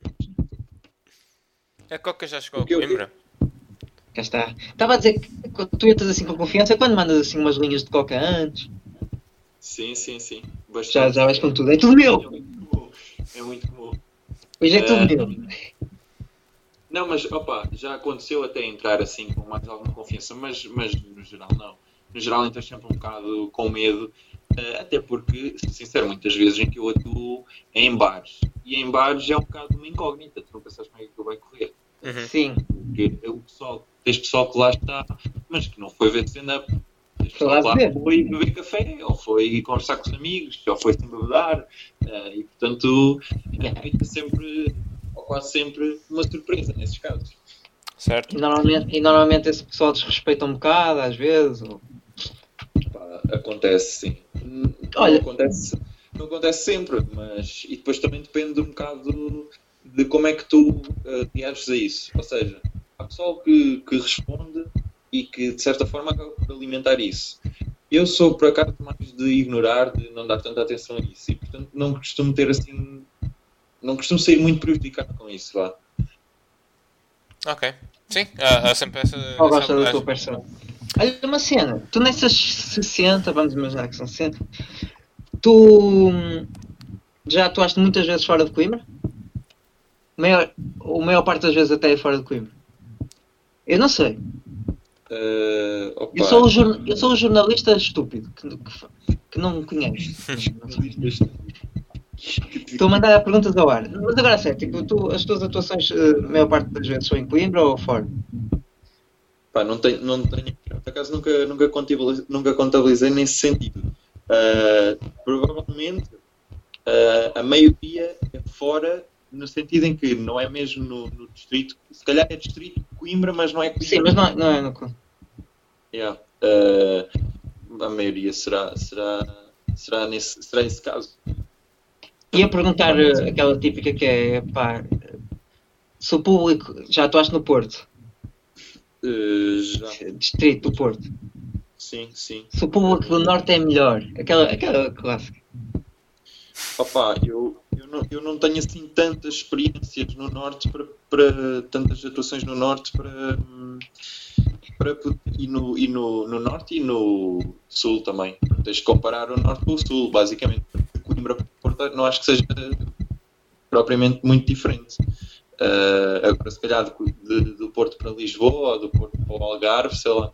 A Coca já chegou a O quê, o quê? Coimbra? Cá está. Estava a dizer que tu entras assim com confiança, quando mandas assim umas linhas de coca antes, sim, sim, sim. já, já vais com tudo. É tudo meu! É muito bom. É muito bom. Hoje é tudo É. meu. Não, mas opa, já aconteceu até entrar assim com mais alguma confiança, mas, mas no geral não. No geral entras sempre um bocado com medo, eh, até porque, sou sincero, muitas vezes em que eu atuo é em bares. E em bares é um bocado uma incógnita, tu não pensas como é que aquilo vai correr. Uhum. Sim. Porque o pessoal, tens pessoal que lá está, mas que não foi ver stand-up. Foi lá que lá beber. foi beber café, ou foi conversar com os amigos, ou foi se embebedar. eh, e portanto, fica sempre, ou quase sempre, uma surpresa nesses casos. Certo? E normalmente, e normalmente esse pessoal desrespeita um bocado, às vezes. ou- Pá, acontece sim. Não Olha- acontece, não acontece sempre, mas e depois também depende um bocado de como é que tu uh, reages a isso. Ou seja, há pessoal que, que responde e que de certa forma acaba por alimentar isso. Eu sou por acaso mais de ignorar, de não dar tanta atenção a isso e portanto não costumo ter assim. Não costumo sair muito prejudicado com isso, vá. Ok. Sim, há, há sempre essa. Essa gosta da tua persona. Olha uma cena, tu nessas 60, vamos imaginar que são 60, tu já atuaste muitas vezes fora de Coimbra? Maior, ou a maior parte das vezes até é fora de Coimbra? Eu não sei. Uh, Eu sou o, jorna- eu sou o jornalista estúpido que, que que não me conhece. Estou a mandar perguntas ao ar. Mas agora é sério, tipo, tu, as tuas atuações, eh, a maior parte das vezes, são em Coimbra ou fora? Pá, não tenho, não tenho, por acaso nunca, nunca, contabilizei, nunca contabilizei nesse sentido. Ah, provavelmente ah, a maioria é fora, no sentido em que não é mesmo no, no distrito, se calhar é distrito Coimbra, mas não é Coimbra. Sim, mas não, é- não é no Coimbra. Yeah. Ah, a maioria será, será, será, nesse, será esse caso. Ia perguntar eh, aquela típica que é, pá, se o público, já atuaste no Porto, Ah, já, distrito do Porto, sim, sim. se o público do Norte é melhor, aquela, aquela clássica. Opa, eu, eu, não, eu não tenho assim tantas experiências no Norte para, para tantas atuações no Norte para, para e, no, e no, no Norte e no Sul também. Tens de comparar o Norte com o Sul, basicamente. Coimbra Porto não acho que seja propriamente muito diferente. Uh, agora, se calhar, de- de- do Porto para Lisboa ou do Porto para o Algarve, sei lá,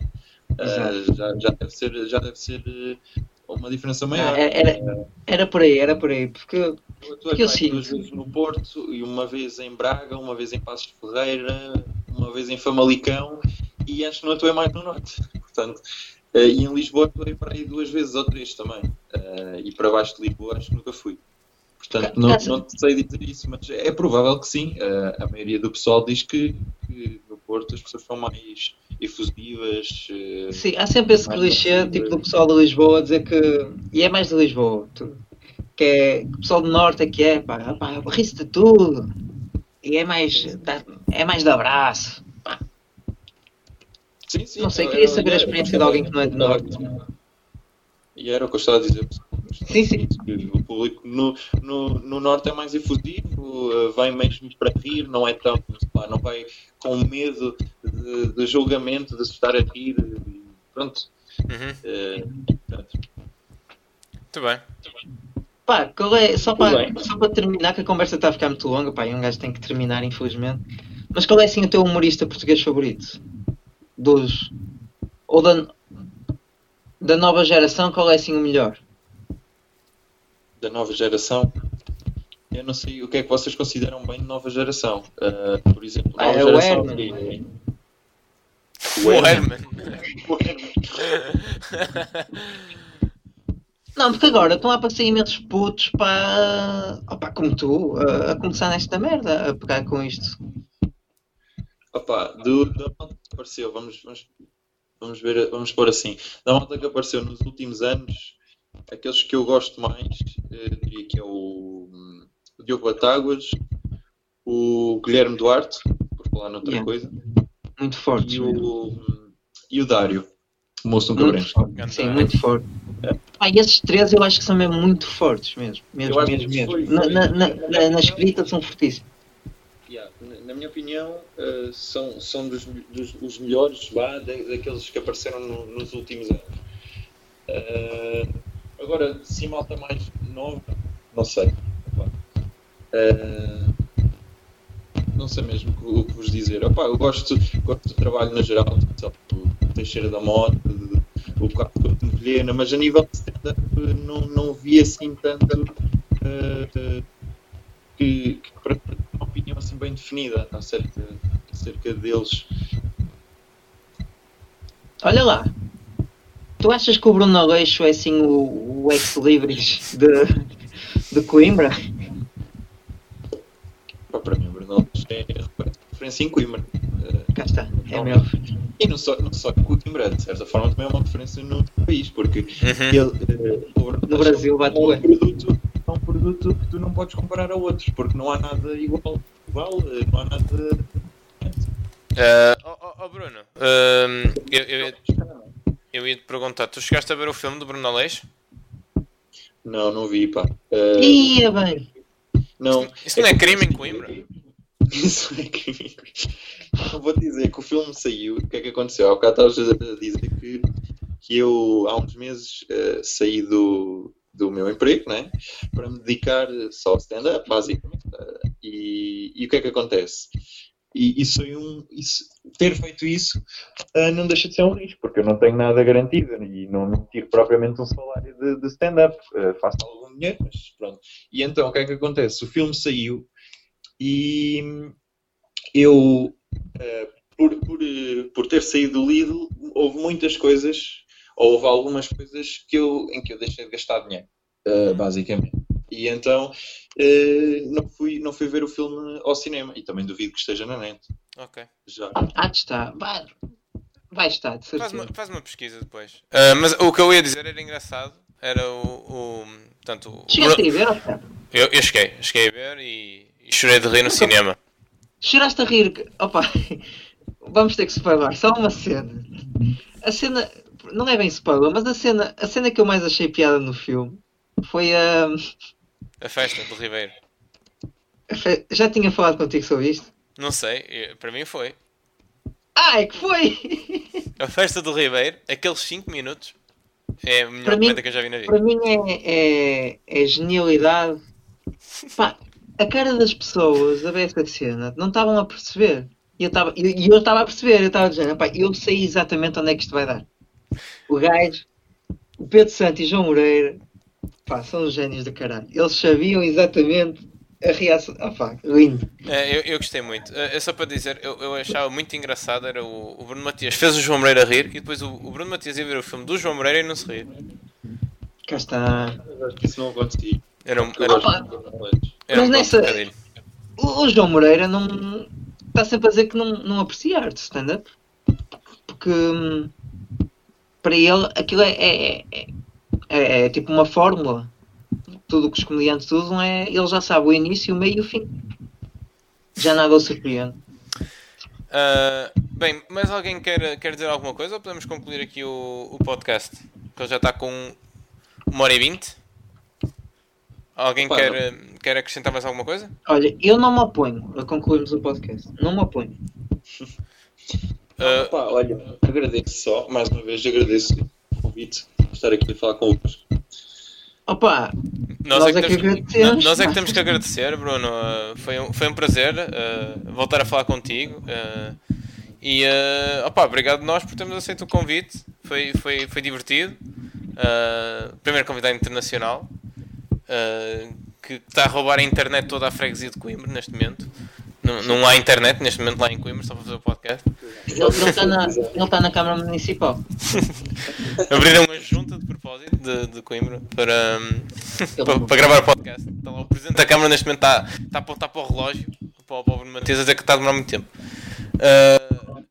uh, já, já deve ser, já deve ser uma diferença maior. Ah, era- Era por aí, era por aí. Porque Eu mais sinto. duas vezes no Porto e uma vez em Braga, uma vez em Passos de Ferreira, uma vez em Famalicão e acho que não atuei mais no Norte. Portanto, eh, e em Lisboa atuei para aí duas vezes ou três também. Eh, e para baixo de Lisboa acho que nunca fui. Portanto, não, não sei dizer isso, mas é provável que sim. Eh, a maioria do pessoal diz que, que no Porto as pessoas são mais efusivas. Sim, há sempre esse clichê, tipo, do pessoal de Lisboa dizer que. E é mais de Lisboa. tu- que é que o pessoal do Norte é que é, pá, pá ri-se de tudo. E é mais. é mais de abraço. Pá, Sim, sim. Não sei, queria saber a experiência de alguém que não é do Norte. E era o que eu estava a dizer. Sim, sim. Que O público no, no, no Norte é mais efusivo, eh, vai mesmo para rir, não é tão, lá, não vai com medo de, de julgamento, de se estar a rir. Pronto. Uhum. eh, pronto. Muito bem. Pá, qual é, só, para, sá para terminar, que a conversa está a ficar muito longa, pá, e um gajo tem que terminar, infelizmente. Mas qual é assim o teu humorista português favorito? Dos. Ou da. Da nova geração, qual é assim o melhor? Da nova geração. Eu não sei o que é que vocês consideram bem nova geração. Eh, por exemplo, Ah, nova é o geração. Herman. O Herman. Não, porque agora estão a aparecer imensos putos para. Opa, como tu, a, a começar nesta merda, a pegar com isto. Opa, do, da malta que apareceu, vamos, vamos, vamos ver, vamos pôr assim, da malta que apareceu nos últimos anos, aqueles que eu gosto mais, eh, diria que é o, o Diogo Batáguas, o Guilherme Duarte, por falar noutra Yeah. coisa, Muito forte. e o, e o Dário, o moço do forte. Sim, muito forte. Ah, e esses três eu acho que são mesmo muito fortes mesmo. Mesmo, Eu mesmo, mesmo. foi- Na, na, na, na, escrita são fortíssimos. Yeah, na- minha opinião, eh, são, são dos, dos os melhores vá, da- daqueles que apareceram no- nos últimos anos. Eh, agora, se malta mais nova, não sei. Eh, não sei mesmo o que- vos dizer. Opa, eu gosto, gosto do trabalho no geral, só o Teixeira da Mota, o Carlos de Vilhena, mas a nível de stand-up não, não vi assim tanto. eh, eh, que, que para ter uma opinião assim bem definida acerca, acerca deles. Olha lá. Tu achas que o Bruno Aleixo é assim o, o ex-libris de, de Coimbra? Para mim, o Bruno é referência em Coimbra. Cá está. É meu. E não só, não só em Coimbra, de certa forma também é uma referência no país, porque Uhum. ele, o Bruno No Brasil bate é um produto, é um produto que tu não podes comparar a outros, porque não há nada igual, igual eh, não há nada. Eh, oh, oh, Bruno, ehm, eu, eu, eu ia te perguntar, tu chegaste a ver o filme do Bruno Aleixo? Não, não vi, pá. Eh, Ia bem. não, Isso não é crime em Coimbra? Eu vou dizer que o filme saiu. O que é que aconteceu? Há bocado estavas a dizer que, que eu, há uns meses, eh, saí do, do meu emprego, né? Para me dedicar só ao stand-up, basicamente. Eh, e, e o que é que acontece? E isso um. Isso, ter feito isso eh, não deixa de ser um risco, porque eu não tenho nada garantido e não, não tiro propriamente um salário de, de stand-up. Eh, faço algum dinheiro, mas pronto. E então o que é que acontece? O filme saiu e eu, eh, por, por, por ter saído do Lidl, houve muitas coisas, ou houve algumas coisas que eu, em que eu deixei de gastar dinheiro, eh, basicamente. E então eh, não, fui, não fui ver o filme ao cinema e também duvido que esteja na net. Ok. Já. Há de estar. Vai, vai estar, de Faz certeza. uma, faz uma pesquisa depois. Ah, mas o que eu ia dizer era engraçado. Era o. o portanto, o Chegaste a ver, eu, eu cheguei, cheguei a ver e chorei de rir no cinema. Choraste a rir. Opa, vamos ter que spoiler. Só uma cena. A cena. Não é bem spoiler, mas a cena, a cena que eu mais achei piada no filme foi a. A festa do Ribeiro. fe- Já tinha falado contigo sobre isto? Não sei, para mim foi. Ah, é que foi! A festa do Ribeiro, aqueles 5 minutos, é a melhor Para mim- que eu já vi na vida. Para mim é, é, é genialidade. Pá, a cara das pessoas a ver essa cena não estavam a perceber. E eu estava e eu estava a perceber, eu estava dizendo, "Epá, eu sei exatamente onde é que isto vai dar. O gajo, o Pedro Santo e João Moreira, pá, são os génios do caralho. Eles sabiam exatamente a reação. Ah, pá, lindo. É, eu, eu gostei muito. É é só para dizer, eu, eu achava muito engraçado. Era o, o Bruno Matias fez o João Moreira rir e depois o, o Bruno Matias ia ver o filme do João Moreira e não se ria. Cá está. Acho que isso não acontecia. Eu antes. era um Mas nessa-. O, João Moreira não está sempre a dizer que não, não aprecia arte stand-up. Porque hum, para ele aquilo é, é, é, é- é tipo uma fórmula. Tudo o que os comediantes usam é. Ele já sabe o início, o meio e o fim. Já nada o surpreende. Ah, bem, mais alguém quer, quer dizer alguma coisa ou podemos concluir aqui o, o podcast? Que ele já está com uma hora e vinte. Alguém Opa, quer, quer acrescentar mais alguma coisa? Olha, eu não me oponho a concluirmos o podcast. Não me oponho. Ah, Opa, olha, agradeço só, mais uma vez agradeço o convite de estar aqui a falar convosco. Opa, Nós, Nós é é que que temos, nós é que temos que agradecer, Bruno. Uh, foi, um, foi um prazer uh, voltar a falar contigo. uh, e uh, opa, obrigado nós por termos aceito o convite. Foi, foi, foi divertido. Uh, primeiro convidado internacional uh, que está a roubar a internet toda a freguesia de Coimbra neste momento. Não, não há internet neste momento lá em Coimbra, só para fazer o podcast. ele está na, ele está na Câmara Municipal. Abriram uma junta de propósito de, de Coimbra para, para, para gravar o podcast. Está lá o Presidente da Câmara neste momento está, está a apontar para o relógio, para o Pobre Matias, a dizer que está a demorar muito tempo. Ah,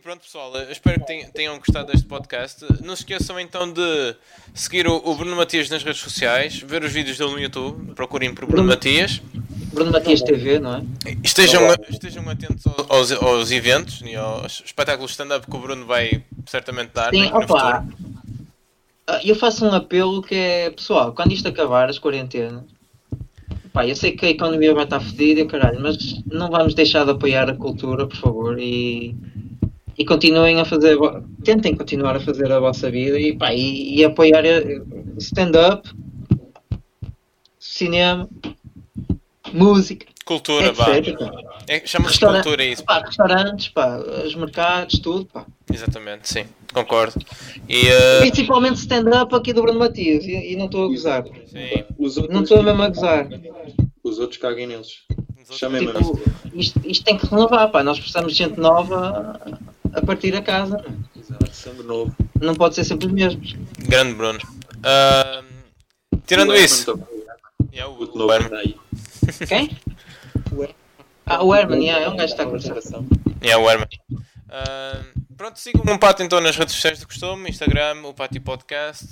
e pronto, pessoal, espero que tenham, gostado deste podcast. Não se esqueçam então de seguir o, Bruno Matias nas redes sociais, ver os vídeos dele no YouTube, procurem por Bruno Bruno- Matias. Bruno Matias TV, não é? Estejam, estejam atentos aos, aos eventos e aos espetáculos stand-up que o Bruno vai certamente dar Sim, no opa. futuro. ah, Eu faço um apelo que é, pessoal, quando isto acabar, as quarentenas, pá, eu sei que a economia vai estar fodida, caralho, mas não vamos deixar de apoiar a cultura, por favor, e, e continuem a fazer, tentem continuar a fazer a vossa vida e, pá, e, e apoiar eh, stand-up, cinema, música, Cultura, etc. É, Chama-se cultura isso. Pá, restaurantes, pá, os mercados, tudo, pá. Exatamente, sim, concordo. E eh, Principalmente stand-up aqui do Bruno Matias, e, e não estou a gozar. sim, Não estou mesmo a gozar. Os outros caguem neles. Chamem. Tipo, isto, isto tem que renovar, pá. Nós precisamos de gente nova a- partir da casa. Exato, sangue novo. Não pode ser sempre os mesmos. grande Bruno. Ah, tirando O isso, também. é o, o novo Herman. aí. Quem? O Herman. Ah, o Herman, yeah, é um gajo que está a conversar. É o Herman. Ah, pronto, sigam o Pato então nas redes sociais do costume, Instagram, o Pátio Podcast.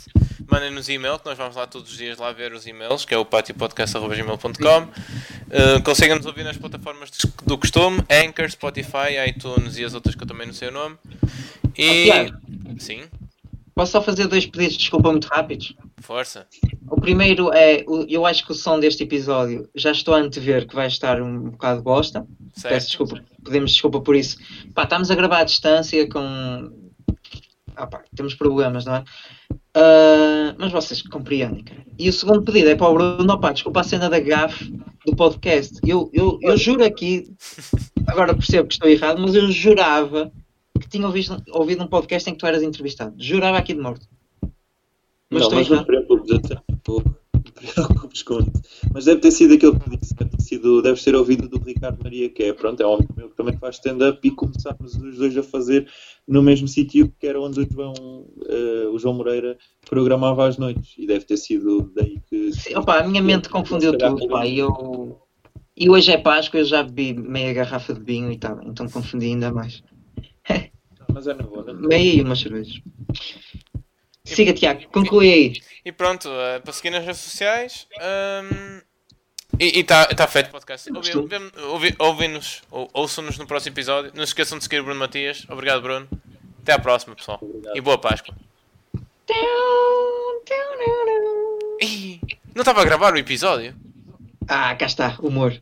Mandem-nos e-mail, que nós vamos lá todos os dias lá ver os e-mails, que é o patiopodcast.gmail.com. Uh, Conseguem-nos ouvir nas plataformas do costume, Anchor, Spotify, iTunes e as outras que eu também não sei o nome. E. Oh. Sim, Posso só fazer dois pedidos de desculpa muito rápidos? força. O primeiro é, eu acho que o som deste episódio já estou a antever que vai estar um bocado bosta. Peço Certo. desculpa, pedimos desculpa por isso. Pá, estamos a gravar à distância com. Ah, pá, temos problemas, não é? Ah, mas vocês compreendem, cara. E o segundo pedido é para o Bruno, pá, desculpa a cena da gafe do podcast. Eu, eu, eu juro aqui, agora percebo que estou errado, mas eu jurava que tinha ouvido, ouvido um podcast em que tu eras entrevistado. Jurava aqui de morto. Mas não, estou mas errado. não com. Mas deve ter sido aquele que disse, deve ter, sido, deve ser ouvido do Ricardo Maria, que é, pronto, é um amigo meu que também faz stand-up e começámos os dois a fazer no mesmo sítio que era onde o João, eh, o João Moreira programava às noites. E deve ter sido daí que. Sim, opa, a minha mente confundiu tudo, pá, e eu... E hoje é Páscoa, eu já bebi meia garrafa de vinho e tal, então confundi ainda mais. Mas é na boa, não é? Meia e umas cervejas. Siga, Tiago, conclui aí. E pronto, uh, para seguir nas redes sociais. um, e está tá feito o podcast. Ouvem-nos, ou- ouçam-nos no próximo episódio. Não se esqueçam de seguir o Bruno Matias. Obrigado, Bruno. Até à próxima, pessoal. Obrigado. E boa Páscoa. Ih, não estava a gravar o episódio? Ah, cá está, humor.